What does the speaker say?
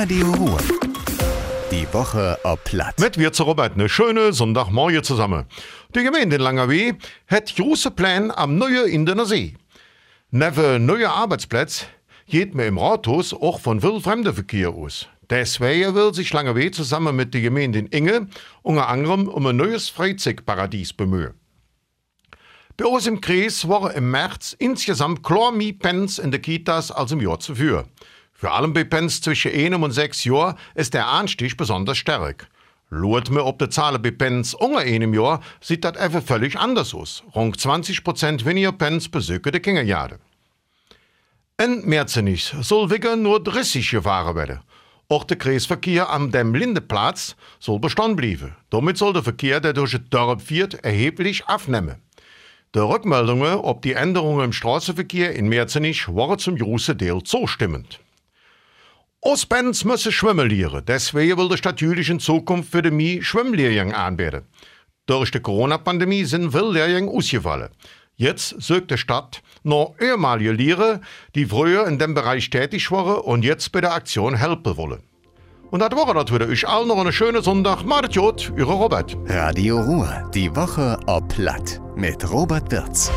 Radio Ruhr. Die Woche ob Platt. Mit wir zu Robert eine schöne Sonntagmorgen zusammen. Die Gemeinde in Langerweh hat große Pläne am neuen Indener See. Neben neuen Arbeitsplätzen geht mir im Rathaus auch von Wildfremdenverkehr aus. Deswegen will sich Langerweh zusammen mit der Gemeinde in Inge unter anderem um ein neues Freizeitparadies bemühen. Bei uns im Kreis waren im März insgesamt klar mehr Pens in den Kitas als im Jahr zuvor. Für allem bei Pens zwischen einem und sechs Jahren ist der Anstieg besonders stark. Schaut mir ob die Zahlen bei Pens unter einem Jahr, sieht das einfach völlig anders aus. Rund 20% weniger Pens besuchen die Kinderjahre. In Merzenich soll wieder nur 30 gefahren werden. Auch der Kreisverkehr am dem Lindeplatz soll Bestand bleiben. Damit soll der Verkehr, der durch das Dorf fährt, erheblich abnehmen. Die Rückmeldungen ob die Änderungen im Straßenverkehr in Merzenich waren zum großen Teil zustimmend. Osbens müssen schwimmen lernen. Deswegen will die Stadt Jülich in Zukunft für die Mie Schwimmlehrgänge anbieten. Durch die Corona-Pandemie sind viele Lehrgänge ausgefallen. Jetzt sucht die Stadt noch ehemalige Lehrer, die früher in dem Bereich tätig waren und jetzt bei der Aktion helfen wollen. Und das war das wieder. Ich allen noch einen schönen Sonntag. Macht Jod, Ihre Robert. Radio Ruhr. Die Woche ob Platt. Mit Robert Wirz.